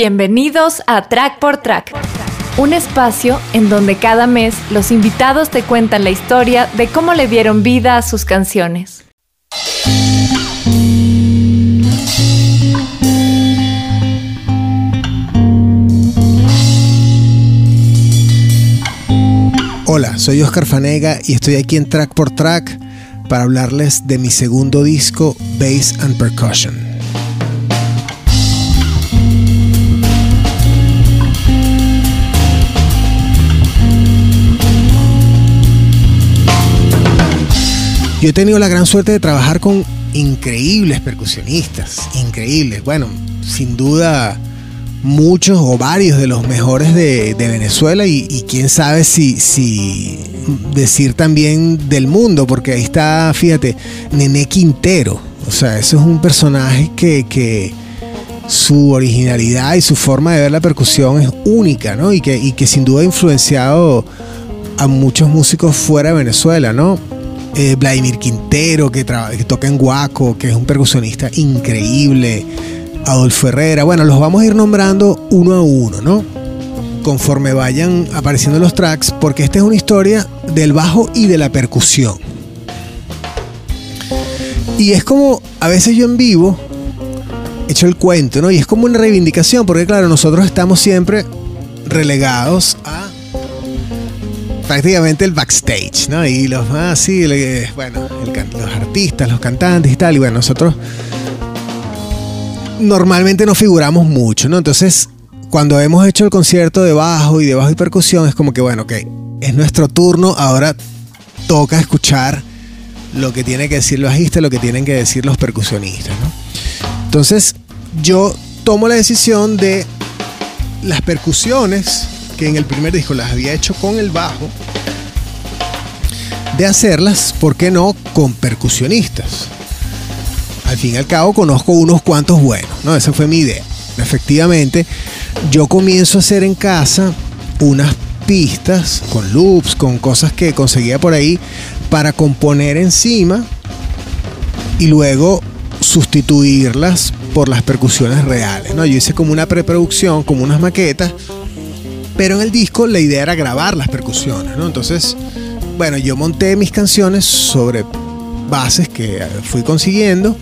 Bienvenidos a Track por Track, un espacio en donde cada mes los invitados te cuentan la historia de cómo le dieron vida a sus canciones. Hola, soy Oscar Fanega y estoy aquí en Track por Track para hablarles de mi segundo disco, Bass and Percussion. Yo he tenido la gran suerte de trabajar con increíbles percusionistas, increíbles. Bueno, sin duda muchos o varios de los mejores de, Venezuela y, quién sabe si, si decir también del mundo, porque ahí está, fíjate, Nené Quintero. O sea, eso es un personaje que, que su originalidad y su forma de ver la percusión es única, ¿no? Que, y que sin duda ha influenciado a muchos músicos fuera de Venezuela, ¿no? Eh, Vladimir Quintero, que, que toca en Guaco, que es un percusionista increíble. Adolfo Herrera. Bueno, los vamos a ir nombrando uno a uno, ¿no? Conforme vayan apareciendo los tracks, porque esta es una historia del bajo y de la percusión. Y es como, a veces yo en vivo, hecho el cuento, ¿no? Y es como una reivindicación, porque claro, nosotros estamos siempre relegados a prácticamente el backstage, ¿no? Y los más, sí, bueno, los artistas, los cantantes y tal, y bueno, nosotros normalmente no figuramos mucho, ¿no? Entonces, cuando hemos hecho el concierto de bajo y de bajo y percusión, es como que, bueno, ok, es nuestro turno, ahora toca escuchar lo que tiene que decir el bajista, lo que tienen que decir los percusionistas, ¿no? Entonces, yo tomo la decisión de las percusiones que en el primer disco las había hecho con el bajo, de hacerlas, ¿por qué no?, con percusionistas. Al fin y al cabo conozco unos cuantos buenos, ¿no? Esa fue mi idea. Efectivamente, yo comienzo a hacer en casa unas pistas con loops, con cosas que conseguía por ahí para componer encima y luego sustituirlas por las percusiones reales. ¿no? Yo hice como una preproducción, como unas maquetas pero en el disco la idea era grabar las percusiones, ¿no? Entonces, bueno, yo monté mis canciones sobre bases que fui consiguiendo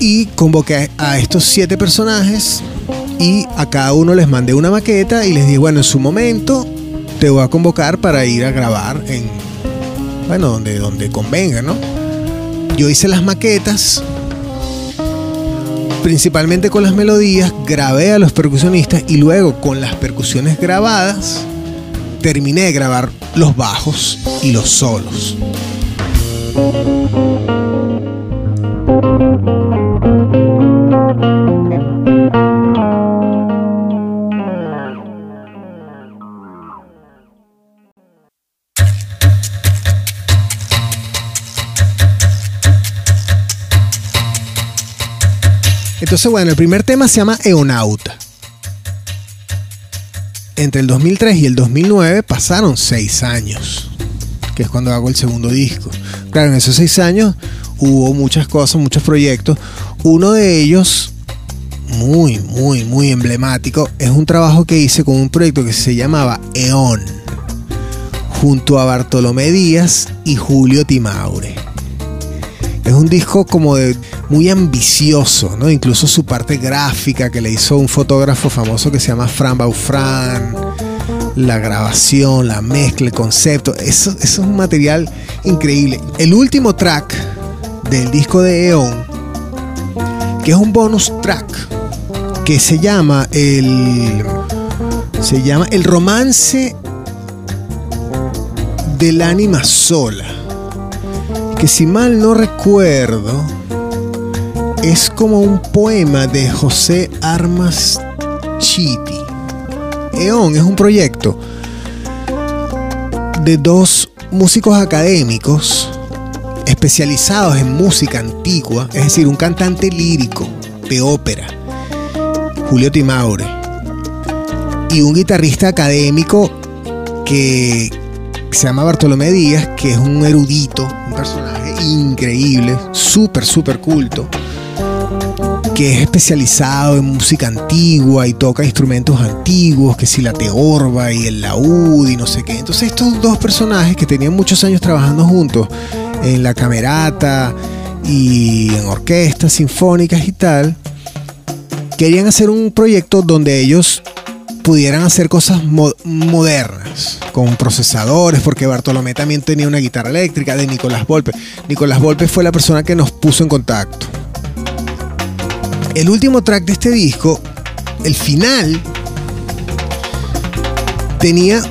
y convoqué a estos siete personajes y a cada uno les mandé una maqueta y les dije, bueno, en su momento te voy a convocar para ir a grabar en, bueno, donde, donde convenga, ¿no? Yo hice las maquetas, principalmente con las melodías, grabé a los percusionistas y luego con las percusiones grabadas terminé de grabar los bajos y los solos. Entonces, bueno, el primer tema se llama Eonauta. Entre el 2003 y el 2009 pasaron seis años, que es cuando hago el segundo disco. Claro, en esos seis años hubo muchas cosas, muchos proyectos. Uno de ellos, muy, muy, muy emblemático, es un trabajo que hice con un proyecto que se llamaba EON, junto a Bartolomé Díaz y Julio Timaure. Es un disco como de muy ambicioso, ¿no? Incluso su parte gráfica que le hizo un fotógrafo famoso que se llama Fran Baufran, la grabación, la mezcla, el concepto, eso, es un material increíble. El último track del disco de Eon, que es un bonus track, que se llama el se llama El romance del ánima sola. Que si mal no recuerdo, es como un poema de José Armas Chiti. EON es un proyecto de dos músicos académicos especializados en música antigua, es decir, un cantante lírico de ópera, Julio Timaure, y un guitarrista académico que se llama Bartolomé Díaz, que es un erudito, un personaje increíble, súper, súper culto que es especializado en música antigua y toca instrumentos antiguos, que si la teorba y el laúd y no sé qué. Entonces estos dos personajes que tenían muchos años trabajando juntos en la camerata y en orquestas sinfónicas y tal, querían hacer un proyecto donde ellos pudieran hacer cosas modernas, con procesadores, porque Bartolomé también tenía una guitarra eléctrica de Nicolás Volpe. Nicolás Volpe fue la persona que nos puso en contacto. El último track de este disco, el final, tenía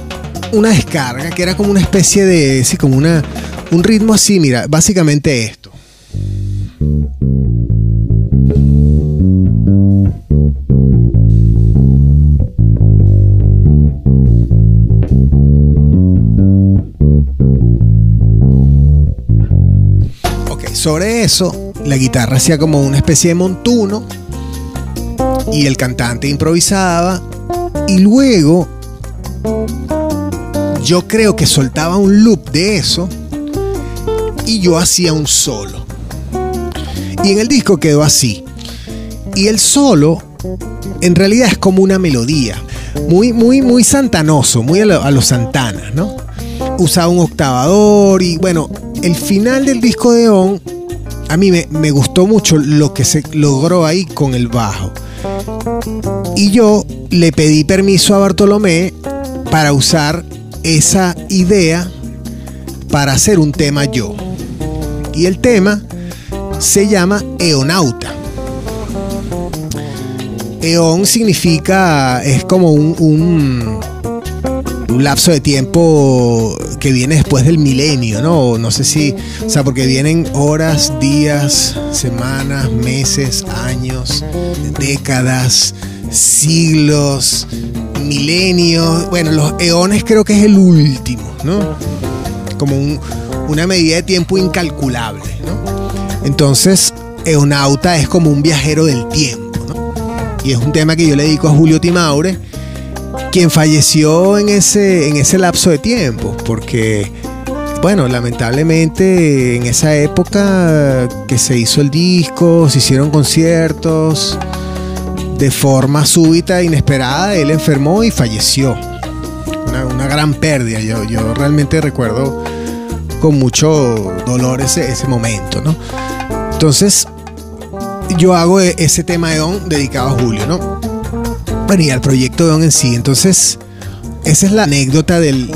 una descarga que era como una especie de, sí, como una, un ritmo así, mira, básicamente esto. Sobre eso, la guitarra hacía como una especie de montuno y el cantante improvisaba y luego yo creo que soltaba un loop de eso y yo hacía un solo. Y en el disco quedó así. Y el solo en realidad es como una melodía, muy, muy, muy santanoso, muy a los Santana, ¿no? Usaba un octavador y bueno, el final del disco de On, a mí me, gustó mucho lo que se logró ahí con el bajo. Y yo le pedí permiso a Bartolomé para usar esa idea para hacer un tema yo. Y el tema se llama Eonauta. Eon significa, es como un lapso de tiempo que viene después del milenio, ¿no? No sé si, o sea, porque vienen horas, días, semanas, meses, años, décadas, siglos, milenios. Bueno, los eones creo que es el último, ¿no? Como una medida de tiempo incalculable, ¿no? Entonces, eonauta es como un viajero del tiempo, ¿no? Y es un tema que yo le dedico a Julio Timaure quien falleció en ese, en ese lapso de tiempo, porque, bueno, lamentablemente en esa época que se hizo el disco, se hicieron conciertos, de forma súbita, inesperada, él enfermó y falleció. Una, gran pérdida, yo, yo realmente recuerdo con mucho dolor ese, ese momento, ¿no? Entonces, yo hago e, ese tema de dedicado a Julio, ¿no? Y al proyecto Don en sí. Entonces, esa es la anécdota del,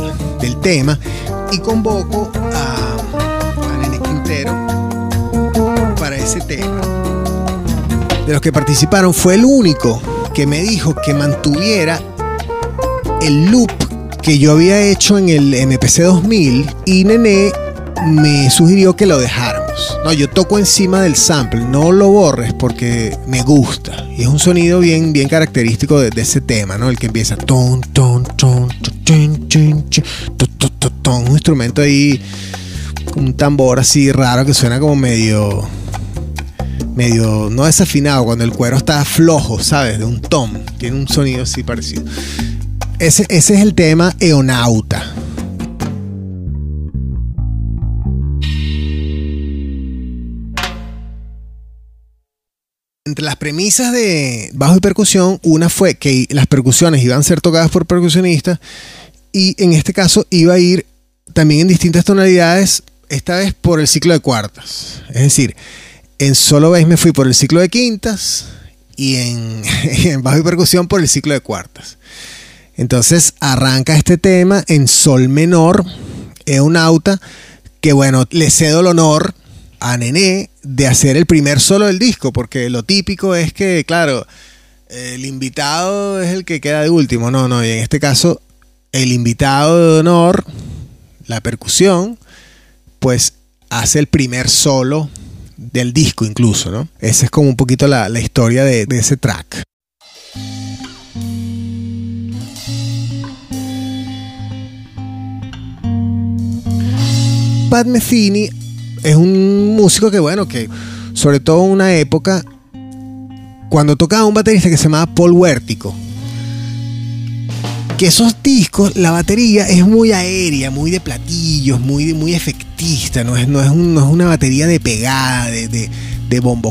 tema. Y convoco a, a Nene Quintero para ese tema. De los que participaron, fue el único que me dijo que mantuviera el loop que yo había hecho en el MPC 2000 y Nene me sugirió que lo No, yo toco encima del sample, no lo borres porque me gusta. Y es un sonido bien, bien característico de, ese tema, ¿no? El que empieza ton, ton, ton, un instrumento ahí, un tambor así raro que suena como medio, medio, no desafinado, cuando el cuero está flojo, ¿sabes? De un tom, tiene un sonido así parecido. Ese, ese es el tema Eonauta. Entre las premisas de bajo y percusión, una fue que las percusiones iban a ser tocadas por percusionistas y en este caso iba a ir también en distintas tonalidades, esta vez por el ciclo de cuartas. Es decir, en solo bass me fui por el ciclo de quintas y en, bajo y percusión por el ciclo de cuartas. Entonces arranca este tema en sol menor, es un auta que bueno, le cedo el honor a Nené de hacer el primer solo del disco, porque lo típico es que, claro, el invitado es el que queda de último, no, no, y en este caso, el invitado de honor, la percusión, pues hace el primer solo del disco incluso, ¿no? Esa es como un poquito la, historia de, de ese track. Pat Metheny es un músico que, bueno, que sobre todo en una época, cuando tocaba un baterista que se llamaba Paul Huértico, que esos discos, la batería es muy aérea, muy de platillos, muy, muy efectista, no es, no es, una batería de pegada, de, de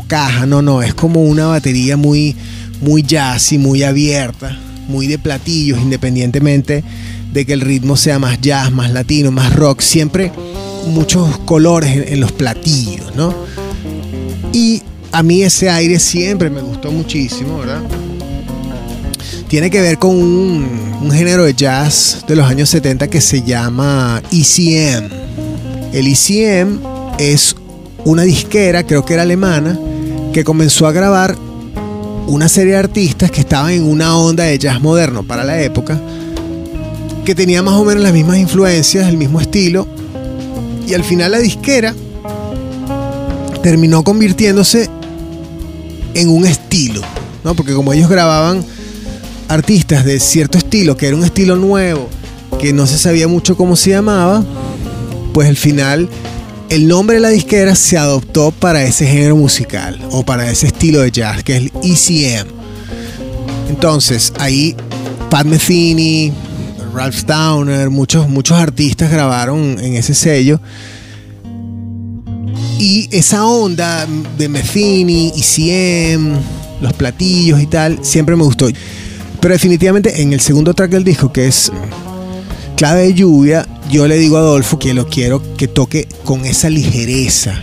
caja, no, no, es como una batería muy, muy jazzy, muy abierta, muy de platillos, independientemente de que el ritmo sea más jazz, más latino, más rock, siempre muchos colores en, los platillos, ¿no? Y a mí ese aire siempre me gustó muchísimo, ¿verdad? Tiene que ver con un, un género de jazz de los años 70 que se llama ECM. El ECM es una disquera, creo que era alemana, que comenzó a grabar una serie de artistas que estaban en una onda de jazz moderno para la época, que tenía más o menos las mismas influencias, el mismo estilo, y al final la disquera terminó convirtiéndose en un estilo, ¿no? Porque como ellos grababan artistas de cierto estilo, que era un estilo nuevo, que no se sabía mucho cómo se llamaba, pues al final el nombre de la disquera se adoptó para ese género musical o para ese estilo de jazz, que es el ECM. Entonces, ahí Pat Metheny, Ralph Towner, muchos, muchos artistas grabaron en ese sello. Y esa onda de Metheny, ECM, los platillos y tal, siempre me gustó. Pero definitivamente en el segundo track del disco, que es Clave de Lluvia, yo le digo a Adolfo que lo quiero que toque con esa ligereza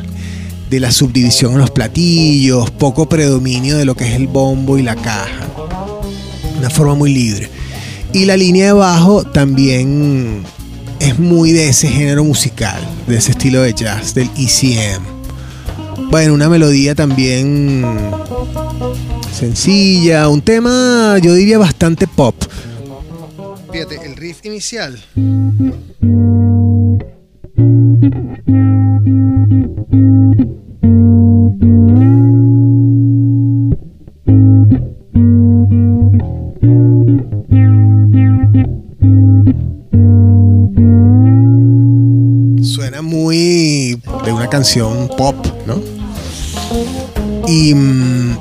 de la subdivisión en los platillos, poco predominio de lo que es el bombo y la caja. Una forma muy libre. Y la línea de bajo también es muy de ese género musical, de ese estilo de jazz, del ECM. Bueno, una melodía también sencilla, un tema yo diría bastante pop. Fíjate, el riff inicial. Canción pop, ¿no? Y mm,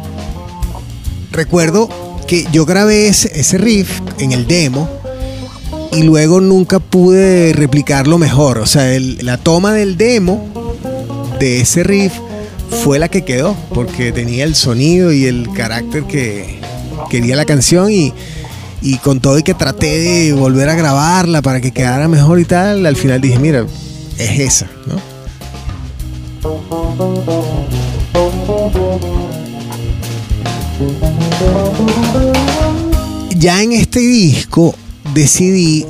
recuerdo que yo grabé ese, riff en el demo y luego nunca pude replicarlo mejor. O sea, la toma del demo de ese riff fue la que quedó, porque tenía el sonido y el carácter que quería la canción y, y con todo y que traté de volver a grabarla para que quedara mejor y tal, al final dije, mira, es esa, ¿no? Ya en este disco decidí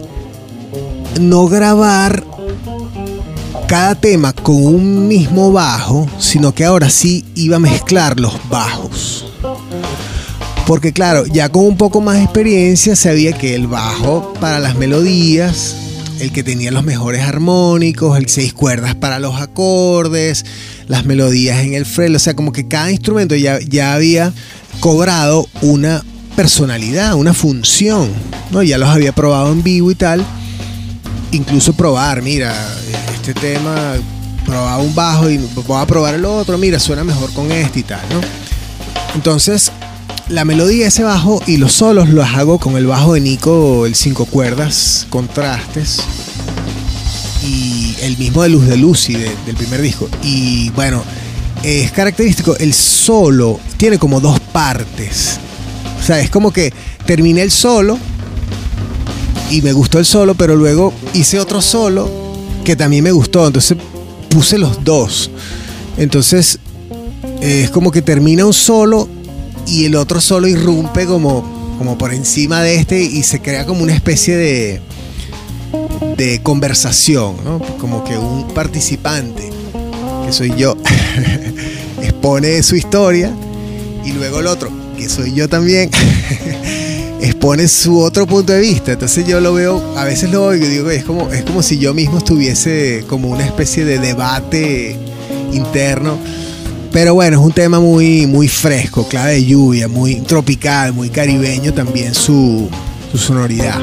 no grabar cada tema con un mismo bajo, sino que ahora sí iba a mezclar los bajos. Porque claro, ya con un poco más de experiencia sabía que el bajo para las melodías el que tenía los mejores armónicos, el seis cuerdas para los acordes, las melodías en el freno, o sea, como que cada instrumento ya, ya había cobrado una personalidad, una función, ¿no? Ya los había probado en vivo y tal. Incluso probar, mira, este tema, probaba un bajo y voy a probar el otro, mira, suena mejor con este y tal, ¿no? Entonces, la melodía ese bajo y los solos los hago con el bajo de Nico, el cinco cuerdas, contrastes. Y el mismo de Luz de Lucy del primer disco. Y bueno, es característico, el solo tiene como dos partes. O sea, es como que terminé el solo y me gustó el solo, pero luego hice otro solo que también me gustó. Entonces puse los dos. Entonces es como que termina un solo y el otro solo irrumpe como, como por encima de este y se crea como una especie de, de conversación, ¿no? Como que un participante, que soy yo, expone su historia y luego el otro, que soy yo también, expone su otro punto de vista. Entonces yo lo veo, a veces lo oigo y digo, es como, es como si yo mismo estuviese como una especie de debate interno pero bueno, es un tema muy, muy fresco, clave de lluvia, muy tropical, muy caribeño también su, su sonoridad.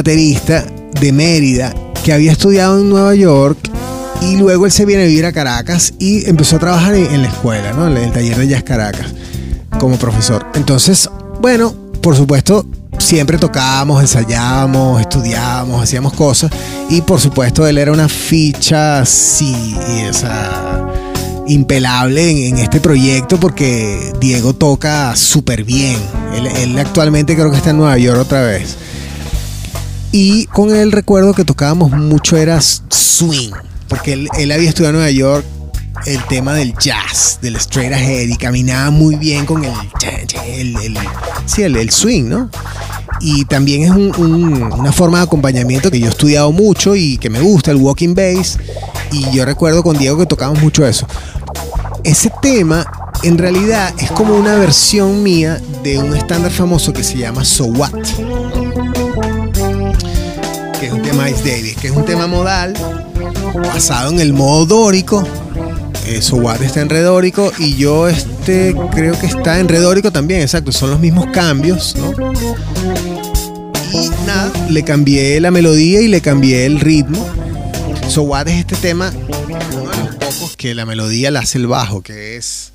Baterista de Mérida que había estudiado en Nueva York y luego él se viene a vivir a Caracas y empezó a trabajar en, la escuela, ¿no? en el taller de Jazz Caracas, como profesor. Entonces, bueno, por supuesto, siempre tocábamos, ensayábamos, estudiábamos, hacíamos cosas. Y por supuesto, él era una ficha, sí, esa impelable en, este proyecto porque Diego toca súper bien. Él, actualmente creo que está en Nueva York otra vez. Y con él recuerdo que tocábamos mucho era swing, porque él, él había estudiado en Nueva York el tema del jazz, del straight ahead y caminaba muy bien con el, el, el sí, el, swing, ¿no? Y también es una forma de acompañamiento que yo he estudiado mucho y que me gusta, el walking bass. Y yo recuerdo con Diego que tocábamos mucho eso. Ese tema en realidad es como una versión mía de un estándar famoso que se llama So What. Que es un tema Ice Davis, que es un tema modal basado en el modo dórico eh, What está en redórico y yo este creo que está en redórico también, exacto, son los mismos cambios, ¿no? Y nada, le cambié la melodía y le cambié el ritmo. So What es este tema, uno de los pocos que la melodía la hace el bajo, que es...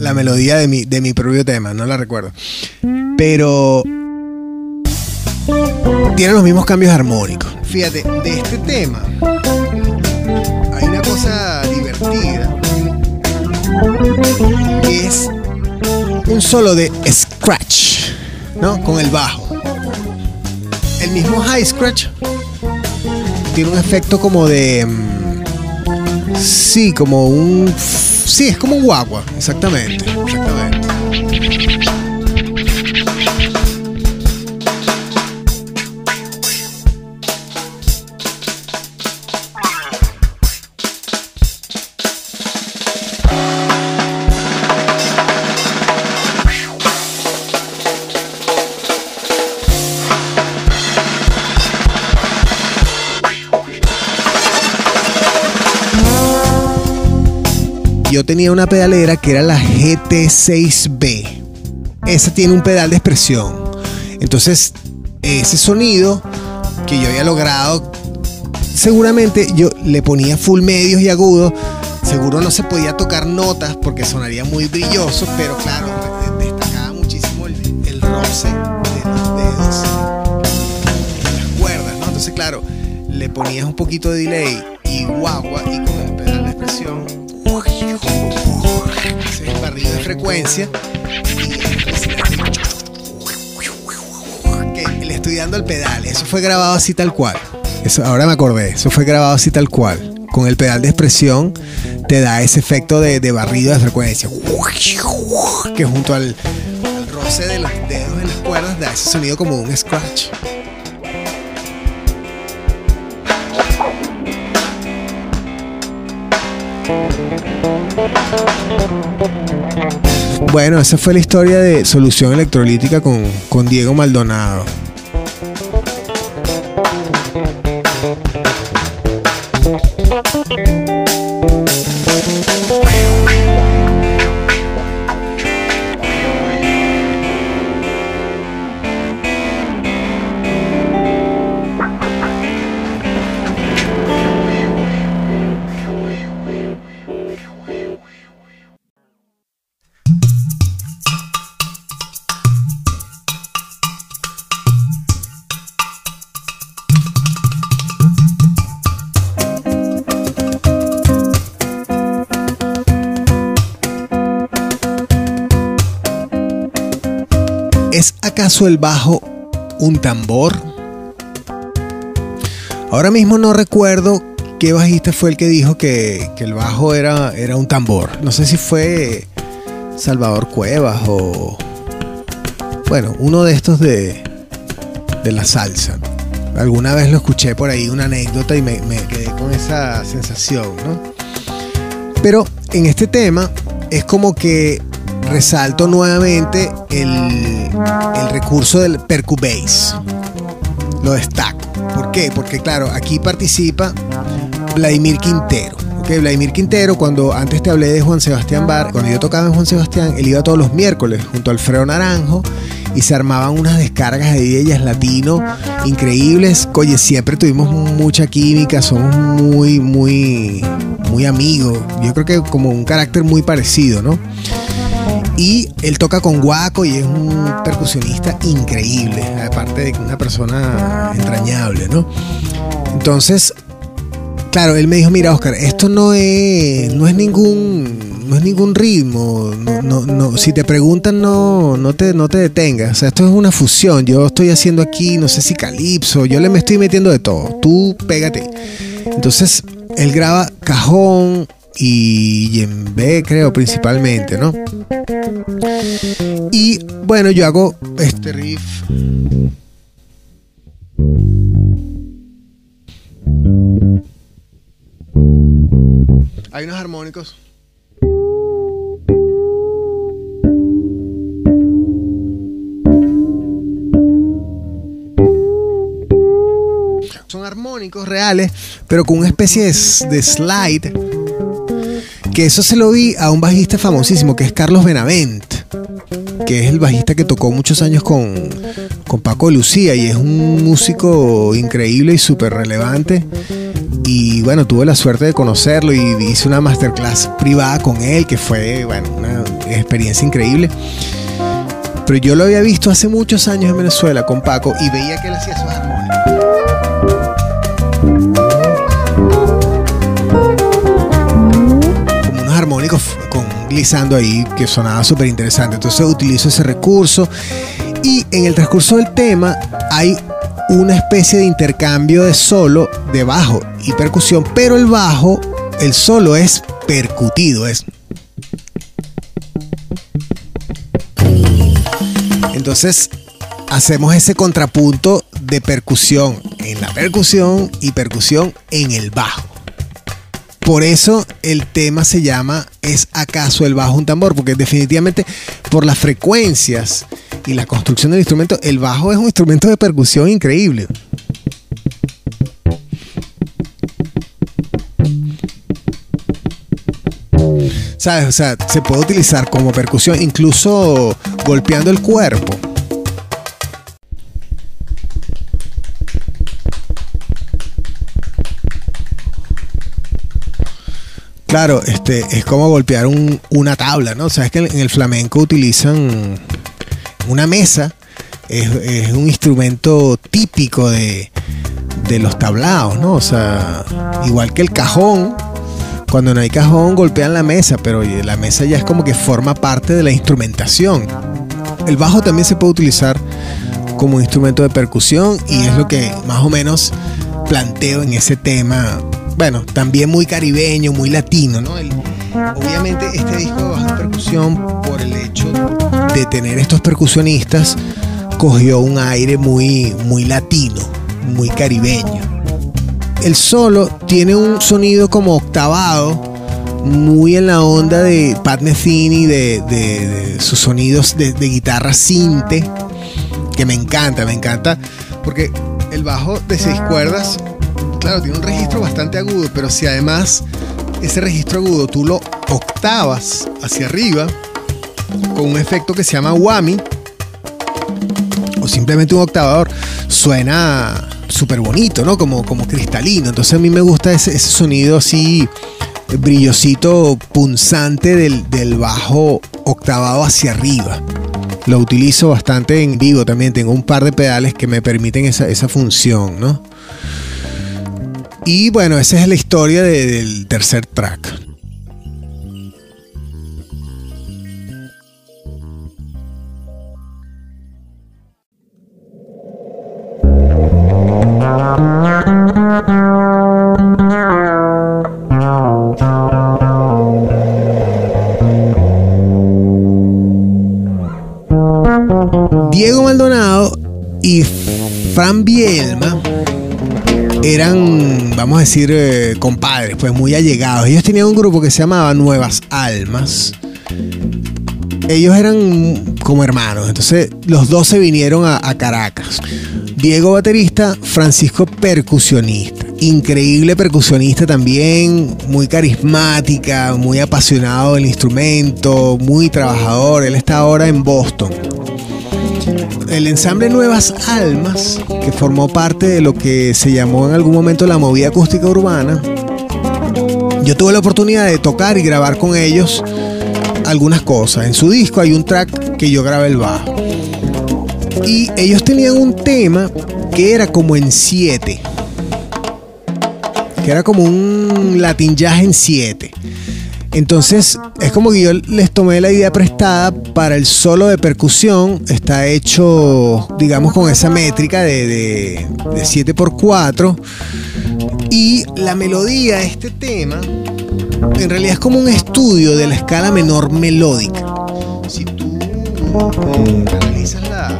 la, melodía de mi, de mi propio tema, no la recuerdo. Pero tiene los mismos cambios armónicos. Fíjate, de este tema hay una cosa divertida que es un solo de scratch, ¿no? Con el bajo. El mismo high scratch tiene un efecto como de mm, Sí, como un. Sí, es como un guagua, exactamente. Yo tenía una pedalera que era la GT6B. Esa tiene un pedal de expresión. Entonces, ese sonido que yo había logrado, seguramente yo le ponía full medios y agudos. Seguro no se podía tocar notas porque sonaría muy brilloso, pero claro, destacaba muchísimo el, roce de los dedos de las cuerdas, ¿no? Entonces, claro, le ponías un poquito de delay y guagua y con el pedal de expresión de frecuencia que le estoy dando el pedal. Eso fue grabado así tal cual. Eso, ahora me acordé. Eso fue grabado así tal cual. Con el pedal de expresión te da ese efecto de, barrido de frecuencia. Que junto al, al roce de los dedos en las cuerdas da ese sonido como un scratch. Bueno, esa fue la historia de solución electrolítica con, con Diego Maldonado. ¿Es el bajo un tambor? Ahora mismo no recuerdo qué bajista fue el que dijo que, el bajo era, era, un tambor. No sé si fue Salvador Cuevas o... Bueno, uno de estos de, de la salsa. Alguna vez lo escuché por ahí, una anécdota, y me, me quedé con esa sensación, ¿no? Pero en este tema es como que resalto nuevamente el, recurso del percu bass. Lo destaco, ¿Por qué? Porque claro, aquí participa Vladimir Quintero. ¿ok? Vladimir Quintero, cuando antes te hablé de Juan Sebastián Bar, cuando yo tocaba en Juan Sebastián, él iba todos los miércoles junto a Alfredo Naranjo y se armaban unas descargas de ellas latino increíbles. Oye, siempre tuvimos mucha química, somos muy, muy, muy amigos. Yo creo que como un carácter muy parecido, ¿no? Y él toca con Guaco y es un percusionista increíble, aparte de una persona entrañable, ¿no? Entonces, claro, él me dijo, mira Oscar, esto no es, no es ningún, no es ningún ritmo, si te preguntan no, no te, no te detengas, o sea, esto es una fusión, yo estoy haciendo aquí, no sé si calipso, yo le me estoy metiendo de todo, tú pégate. Entonces, él graba cajón, y B creo principalmente, ¿no? Y bueno, yo hago este riff. Hay unos armónicos. Son armónicos reales, pero con una especie de slide que eso se lo vi a un bajista famosísimo, que es Carlos Benavent, que es el bajista que tocó muchos años con, con Paco Lucía y es un músico increíble y súper relevante. Y bueno, tuve la suerte de conocerlo y hice una masterclass privada con él, que fue, bueno, una experiencia increíble. Pero yo lo había visto hace muchos años en Venezuela con Paco y veía que él hacía sus ahí que sonaba súper interesante. Entonces utilizo ese recurso y en el transcurso del tema hay una especie de intercambio de solo de bajo y percusión, pero el bajo, el solo es percutido, es Entonces hacemos ese contrapunto de percusión en la percusión y percusión en el bajo. Por eso el tema se llama ¿Es acaso el bajo un tambor? Porque definitivamente por las frecuencias y la construcción del instrumento, el bajo es un instrumento de percusión increíble. ¿Sabes? O sea, se puede utilizar como percusión, incluso golpeando el cuerpo. Claro, este, es como golpear una tabla, ¿no? Sabes que en el flamenco utilizan una mesa, es, un instrumento típico de, los tablaos, ¿no? O sea, igual que el cajón, cuando no hay cajón golpean la mesa, pero la mesa ya es como que forma parte de la instrumentación. El bajo también se puede utilizar como instrumento de percusión y es lo que más o menos planteo en ese tema bueno, también muy caribeño, muy latino, ¿no? obviamente este disco de baja percusión, por el hecho de tener estos percusionistas, cogió un aire muy, muy latino, muy caribeño. El solo tiene un sonido como octavado, muy en la onda de Pat Metheny, de, sus sonidos de, guitarra cinte, que me encanta, me encanta, porque el bajo de seis cuerdas claro, tiene un registro bastante agudo, pero si además ese registro agudo tú lo octavas hacia arriba con un efecto que se llama whammy o simplemente un octavador, suena súper bonito, ¿no? Como, como cristalino. Entonces a mí me gusta ese, sonido así brillosito, punzante del, del bajo octavado hacia arriba lo utilizo bastante en vivo también. Tengo un par de pedales que me permiten esa, esa función, ¿no? Y bueno, esa es la historia del tercer track. Decir, eh, compadres, pues muy allegados. Ellos tenían un grupo que se llamaba Nuevas Almas. Ellos eran como hermanos, entonces los dos se vinieron a, Caracas. Diego baterista, Francisco percusionista. Increíble percusionista también, muy carismática, muy apasionado del instrumento, muy trabajador. Él está ahora en Boston. El ensamble Nuevas Almas, que formó parte de lo que se llamó en algún momento la movida acústica urbana, yo tuve la oportunidad de tocar y grabar con ellos algunas cosas. En su disco hay un track que yo grabé el bajo. Y ellos tenían un tema que era como en 7. Que era como un latin en 7. Entonces es como que yo les tomé la idea prestada para el solo de percusión. Está hecho, digamos, con esa métrica de, de, de 7x4. Y la melodía este tema en realidad es como un estudio de la escala menor melódica. Si tú eh, analizas la,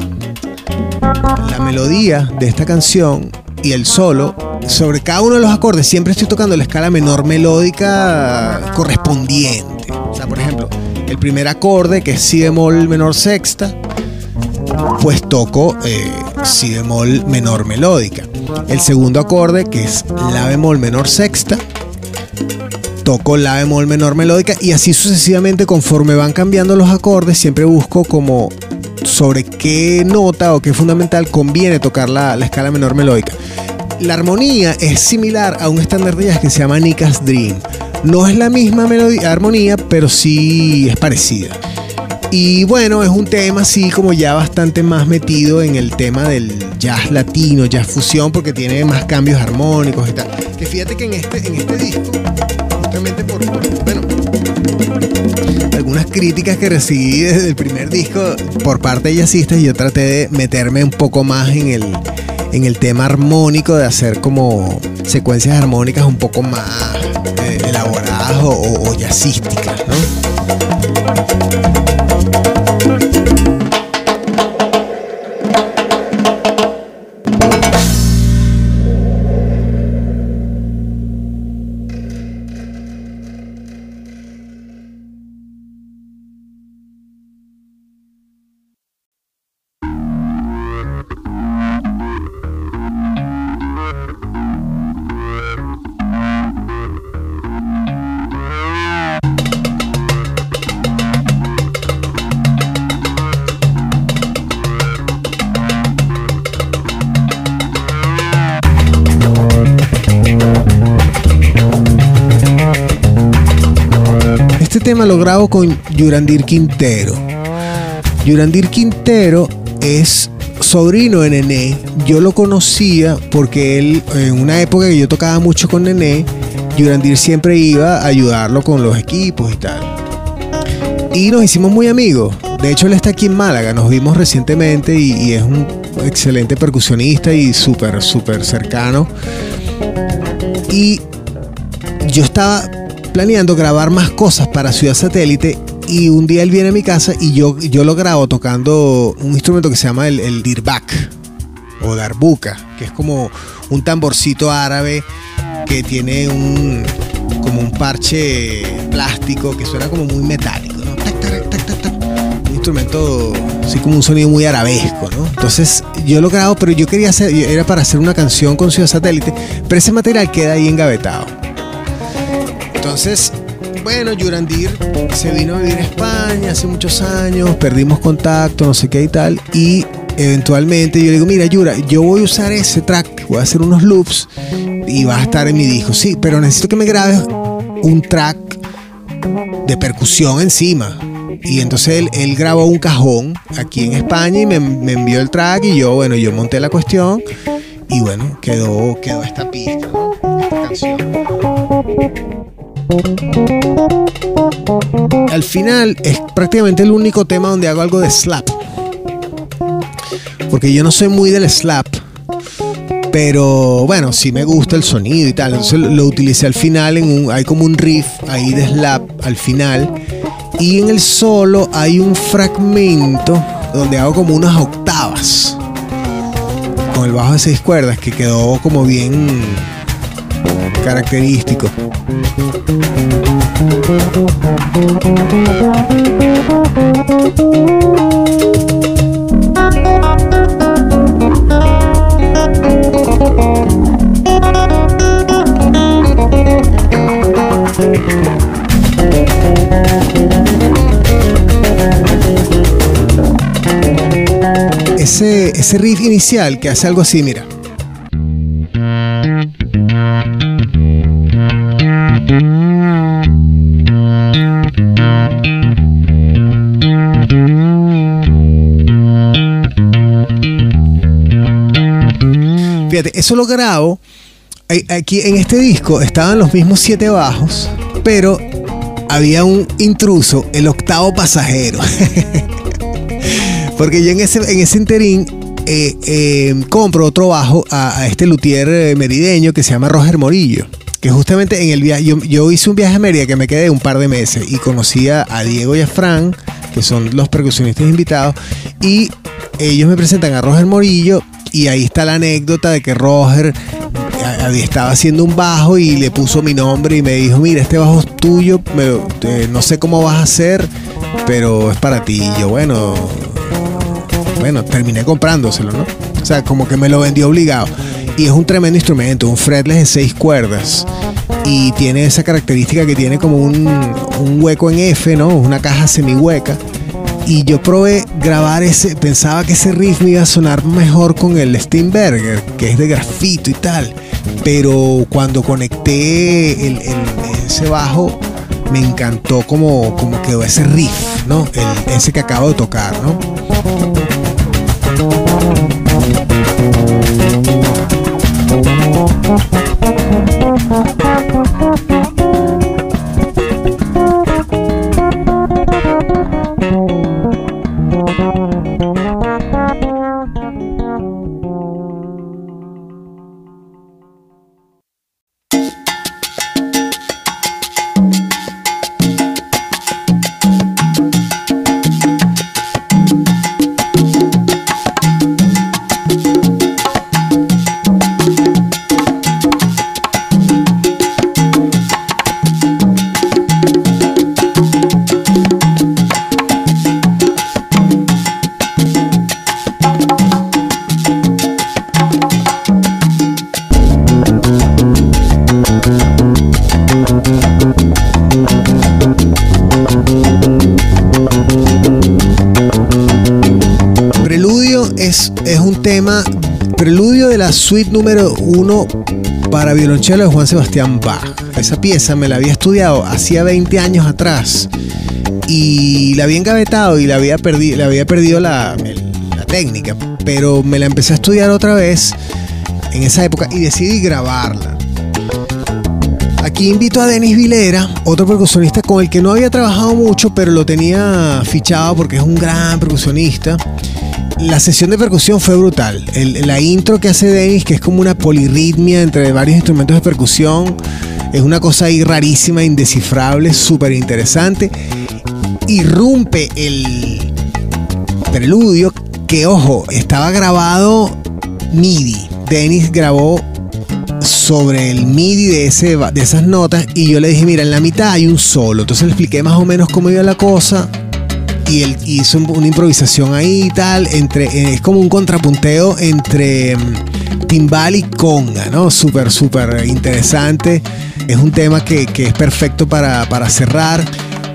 la melodía de esta canción y el solo, sobre cada uno de los acordes siempre estoy tocando la escala menor melódica correspondiente. O sea, por ejemplo, el primer acorde que es si bemol menor sexta, pues toco eh, si bemol menor melódica. El segundo acorde que es la bemol menor sexta, toco la bemol menor melódica y así sucesivamente conforme van cambiando los acordes siempre busco como sobre qué nota o qué fundamental conviene tocar la, la escala menor melódica. La armonía es similar a un estándar de jazz que se llama Nika's Dream. No es la misma melodía, armonía, pero sí es parecida. Y bueno, es un tema así como ya bastante más metido en el tema del jazz latino, jazz fusión, porque tiene más cambios armónicos y tal. Que fíjate que en este, en este disco, justamente por, algunas críticas que recibí desde el primer disco por parte de jazzistas, yo traté de meterme un poco más en el, en el tema armónico, de hacer como secuencias armónicas un poco más eh, elaboradas o, o, o jazzísticas, ¿no? Yurandir Quintero. Yurandir Quintero es sobrino de Nené. Yo lo conocía porque él, en una época que yo tocaba mucho con Nené, Yurandir siempre iba a ayudarlo con los equipos y tal. Y nos hicimos muy amigos. De hecho, él está aquí en Málaga. Nos vimos recientemente y, y es un excelente percusionista y súper, súper cercano. Y yo estaba planeando grabar más cosas para Ciudad Satélite y un día él viene a mi casa y yo, yo lo grabo tocando un instrumento que se llama el, dirbak o darbuka, que es como un tamborcito árabe que tiene un como un parche plástico que suena como muy metálico, ¿no? Un instrumento así como un sonido muy arabesco, ¿no? Entonces yo lo grabo, pero yo quería hacer, era para hacer una canción con Ciudad Satélite, pero ese material queda ahí engavetado. Entonces, bueno, Yurandir se vino a vivir a España hace muchos años, perdimos contacto, no sé qué y tal, y eventualmente yo le digo, mira Yura, yo voy a usar ese track, voy a hacer unos loops y va a estar en mi disco, sí, pero necesito que me grabes un track de percusión encima. Y entonces él, él grabó un cajón aquí en España y me, envió el track y yo, bueno, yo monté la cuestión y bueno, quedó, quedó esta pista, esta canción. Al final es prácticamente el único tema donde hago algo de slap. Porque yo no soy muy del slap. Pero bueno, sí me gusta el sonido y tal. Entonces lo utilicé al final. En un, hay como un riff ahí de slap al final. Y en el solo hay un fragmento donde hago como unas octavas. Con el bajo de seis cuerdas que quedó como bien característico. Ese, ese riff inicial que hace algo así, mira. Eso lo grabo. Aquí en este disco estaban los mismos siete bajos, pero había un intruso, el octavo pasajero. Porque yo en ese, en ese interín eh, eh, compro otro bajo a, este luthier eh, merideño que se llama Roger Morillo. Que justamente en el viaje, yo, hice un viaje a Mérida que me quedé un par de meses y conocía a Diego y a Fran, que son los percusionistas invitados, y ellos me presentan a Roger Morillo y ahí está la anécdota de que Roger estaba haciendo un bajo y le puso mi nombre y me dijo, mira, este bajo es tuyo, no sé cómo vas a hacer, pero es para ti. Y yo, bueno, bueno, terminé comprándoselo, ¿no? O sea, como que me lo vendió obligado. Y es un tremendo instrumento, un fretless de seis cuerdas. Y tiene esa característica que tiene como un, un hueco en F, ¿no? Una caja semihueca y yo probé grabar ese, pensaba que ese riff me iba a sonar mejor con el Steinberger, que es de grafito y tal, pero cuando conecté el, ese bajo, me encantó como, como quedó ese riff, ¿no? El, ese que acabo de tocar, ¿no? Preludio de la suite número uno para violonchelo de Juan Sebastián Bach. Esa pieza me la había estudiado hacía 20 años atrás y la había engavetado y la había, le había perdido la, la técnica, pero me la empecé a estudiar otra vez en esa época y decidí grabarla. Aquí invito a Denis Vilera, otro percusionista con el que no había trabajado mucho, pero lo tenía fichado porque es un gran percusionista la sesión de percusión fue brutal. la intro que hace Dennis, que es como una polirritmia entre varios instrumentos de percusión, es una cosa ahí rarísima, indescifrable, súper interesante. Irrumpe el preludio, que ojo, estaba grabado MIDI. Dennis grabó sobre el MIDI de, ese, de esas notas y yo le dije, mira, en la mitad hay un solo. Entonces le expliqué más o menos cómo iba la cosa y él hizo una improvisación ahí y tal, entre, eh, es como un contrapunteo entre mm, timbal y conga, ¿no? Súper, súper interesante. Es un tema que, es perfecto para, cerrar.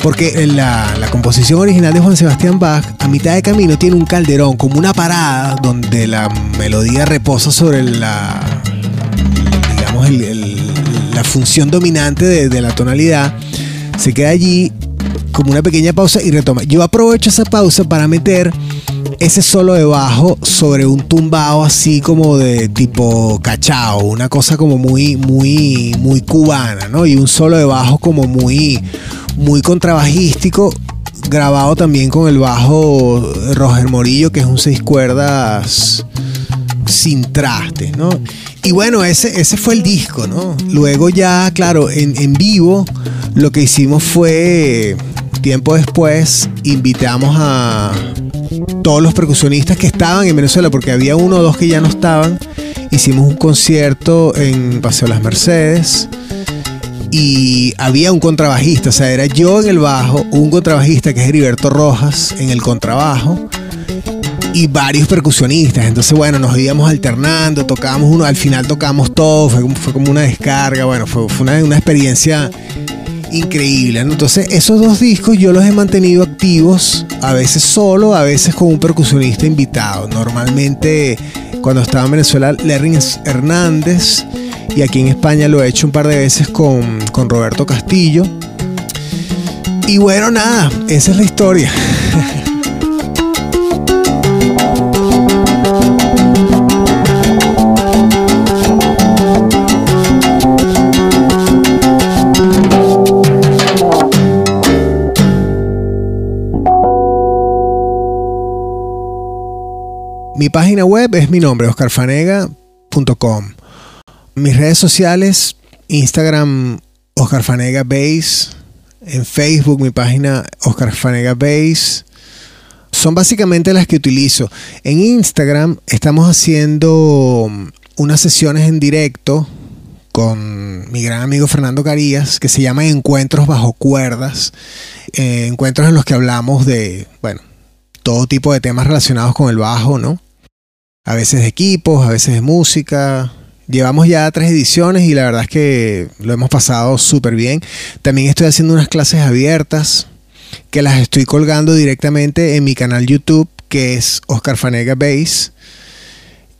Porque en la, composición original de Juan Sebastián Bach, a mitad de camino tiene un calderón, como una parada, donde la melodía reposa sobre la, digamos, la función dominante de, de la tonalidad. Se queda allí como una pequeña pausa y retoma. Yo aprovecho esa pausa para meter ese solo de bajo sobre un tumbao así como de tipo cachao, una cosa como muy, muy, muy cubana, ¿no? Y un solo de bajo como muy, muy contrabajístico, grabado también con el bajo Roger Morillo, que es un seis cuerdas sin traste, ¿no? Y bueno, ese, ese fue el disco, ¿no? Luego ya, claro, en, en vivo lo que hicimos fue tiempo después invitamos a todos los percusionistas que estaban en Venezuela, porque había uno o dos que ya no estaban. Hicimos un concierto en Paseo Las Mercedes y había un contrabajista, o sea, era yo en el bajo, un contrabajista que es Heriberto Rojas en el contrabajo y varios percusionistas. Entonces, bueno, nos íbamos alternando, tocábamos uno, al final tocamos todo, fue, fue como una descarga, bueno, fue, una, una experiencia increíble. Entonces, esos dos discos yo los he mantenido activos, a veces solo, a veces con un percusionista invitado. Normalmente, cuando estaba en Venezuela, Lerrin Hernández, y aquí en España lo he hecho un par de veces con, con Roberto Castillo. Y bueno, nada, esa es la historia. Mi página web es mi nombre, oscarfanega.com. Mis redes sociales, Instagram, Oscar Base. En Facebook, mi página, Oscar Base. Son básicamente las que utilizo. En Instagram estamos haciendo unas sesiones en directo con mi gran amigo Fernando Carías, que se llaman Encuentros bajo cuerdas. Eh, encuentros en los que hablamos de, bueno, todo tipo de temas relacionados con el bajo, ¿no? A veces de equipos, a veces de música. Llevamos ya tres ediciones y la verdad es que lo hemos pasado súper bien. También estoy haciendo unas clases abiertas que las estoy colgando directamente en mi canal YouTube que es Oscar Fanega Base.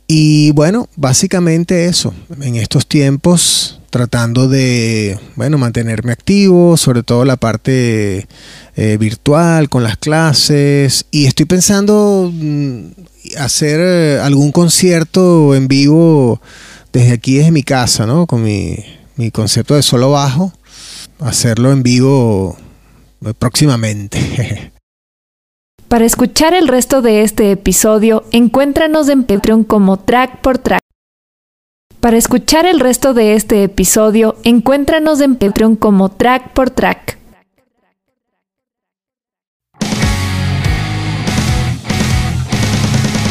Y bueno, básicamente eso. En estos tiempos tratando de, bueno, mantenerme activo, sobre todo la parte eh, virtual con las clases. Y estoy pensando mm, hacer eh, algún concierto en vivo desde aquí, desde mi casa, ¿no? Con mi, mi concepto de solo bajo. Hacerlo en vivo eh, próximamente. Para escuchar el resto de este episodio, encuéntranos en Patreon como Track por Track. Para escuchar el resto de este episodio, encuéntranos en Patreon como Track por Track.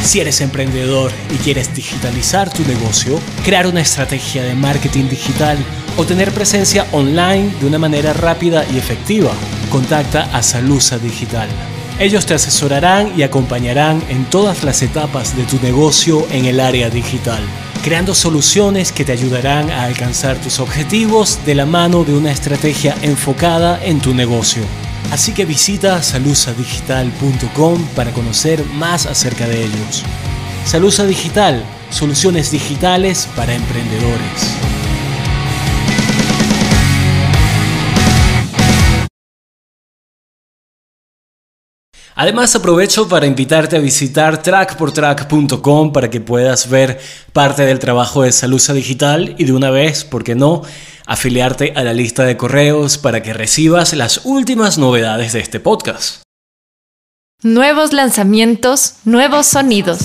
Si eres emprendedor y quieres digitalizar tu negocio, crear una estrategia de marketing digital o tener presencia online de una manera rápida y efectiva, contacta a Salusa Digital. Ellos te asesorarán y acompañarán en todas las etapas de tu negocio en el área digital, creando soluciones que te ayudarán a alcanzar tus objetivos de la mano de una estrategia enfocada en tu negocio. Así que visita salusadigital.com para conocer más acerca de ellos. Salusa Digital, soluciones digitales para emprendedores. Además aprovecho para invitarte a visitar trackportrack.com para que puedas ver parte del trabajo de Salusa Digital y de una vez, ¿por qué no?, afiliarte a la lista de correos para que recibas las últimas novedades de este podcast. Nuevos lanzamientos, nuevos sonidos.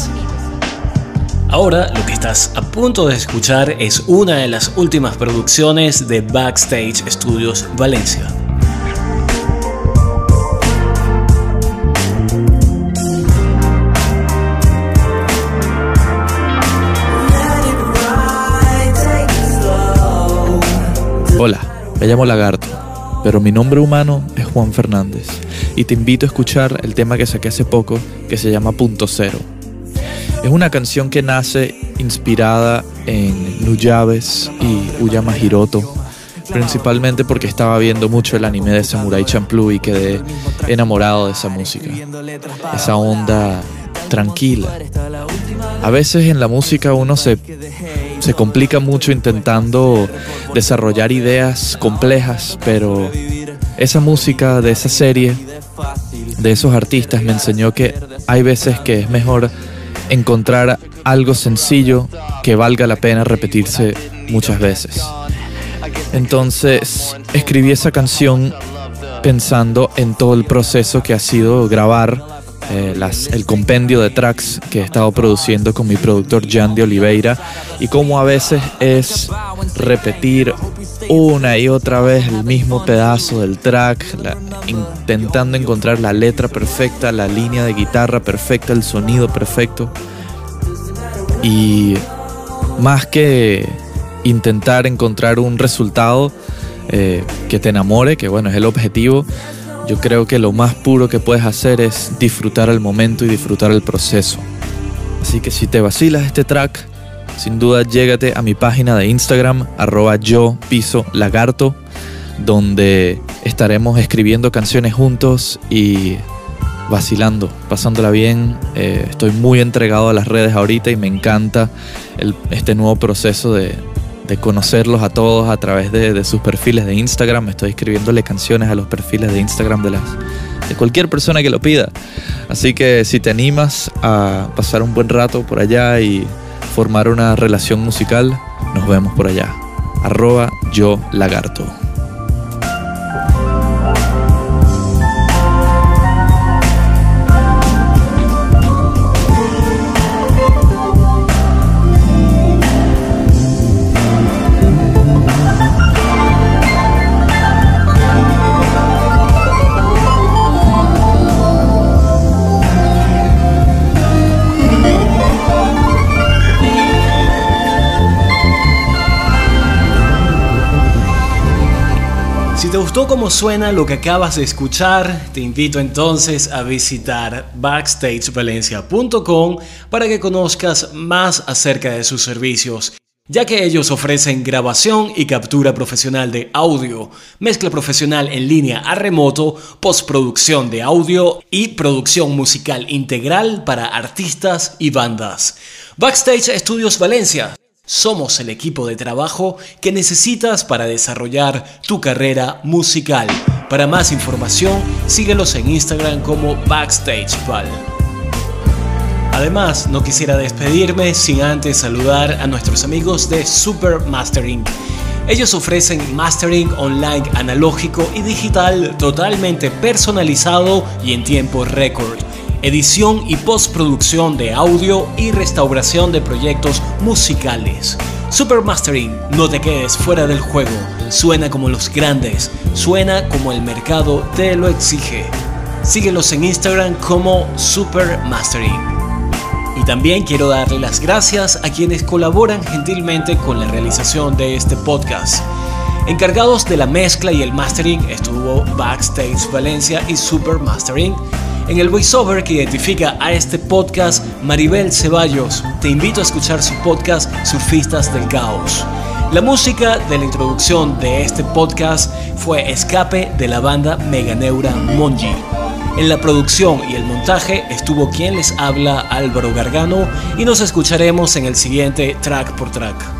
Ahora lo que estás a punto de escuchar es una de las últimas producciones de Backstage Studios Valencia. Hola, me llamo Lagarto, pero mi nombre humano es Juan Fernández y te invito a escuchar el tema que saqué hace poco que se llama Punto Cero. Es una canción que nace inspirada en Nuyabes y Uyama Hiroto, principalmente porque estaba viendo mucho el anime de Samurai Champloo y quedé enamorado de esa música. Esa onda tranquila. A veces en la música uno se se complica mucho intentando desarrollar ideas complejas, pero esa música de esa serie, de esos artistas, me enseñó que hay veces que es mejor encontrar algo sencillo que valga la pena repetirse muchas veces. Entonces escribí esa canción pensando en todo el proceso que ha sido grabar eh, el compendio de tracks que he estado produciendo con mi productor Jan de Oliveira y cómo a veces es repetir una y otra vez el mismo pedazo del track, intentando encontrar la letra perfecta, la línea de guitarra perfecta, el sonido perfecto. Y más que intentar encontrar un resultado eh, que te enamore, que bueno, es el objetivo, yo creo que lo más puro que puedes hacer es disfrutar el momento y disfrutar el proceso. Así que si te vacilas este track, sin duda llégate a mi página de Instagram, arroba yo piso lagarto, donde estaremos escribiendo canciones juntos y vacilando, pasándola bien. Eh, estoy muy entregado a las redes ahorita y me encanta este nuevo proceso de, conocerlos a todos a través de, sus perfiles de Instagram. Estoy escribiéndole canciones a los perfiles de Instagram de, las, de cualquier persona que lo pida. Así que si te animas a pasar un buen rato por allá y formar una relación musical, nos vemos por allá. Arroba yo lagarto. Gustó cómo suena lo que acabas de escuchar, te invito entonces a visitar backstagevalencia.com para que conozcas más acerca de sus servicios, ya que ellos ofrecen grabación y captura profesional de audio, mezcla profesional en línea a remoto, postproducción de audio y producción musical integral para artistas y bandas. Backstage Studios Valencia somos el equipo de trabajo que necesitas para desarrollar tu carrera musical. Para más información, síguelos en Instagram como BackstageVal. Además, no quisiera despedirme sin antes saludar a nuestros amigos de Super Mastering. Ellos ofrecen mastering online analógico y digital totalmente personalizado y en tiempo récord edición y postproducción de audio y restauración de proyectos musicales. Supermastering, no te quedes fuera del juego, suena como los grandes, suena como el mercado te lo exige. Síguelos en Instagram como Supermastering. Y también quiero darle las gracias a quienes colaboran gentilmente con la realización de este podcast. Encargados de la mezcla y el mastering estuvo Backstage Valencia y Supermastering en el voiceover que identifica a este podcast, Maribel Ceballos, te invito a escuchar su podcast Surfistas del Caos. La música de la introducción de este podcast fue Escape de la banda Meganeura Monji. En la producción y el montaje estuvo quien les habla Álvaro Gargano y nos escucharemos en el siguiente track por track.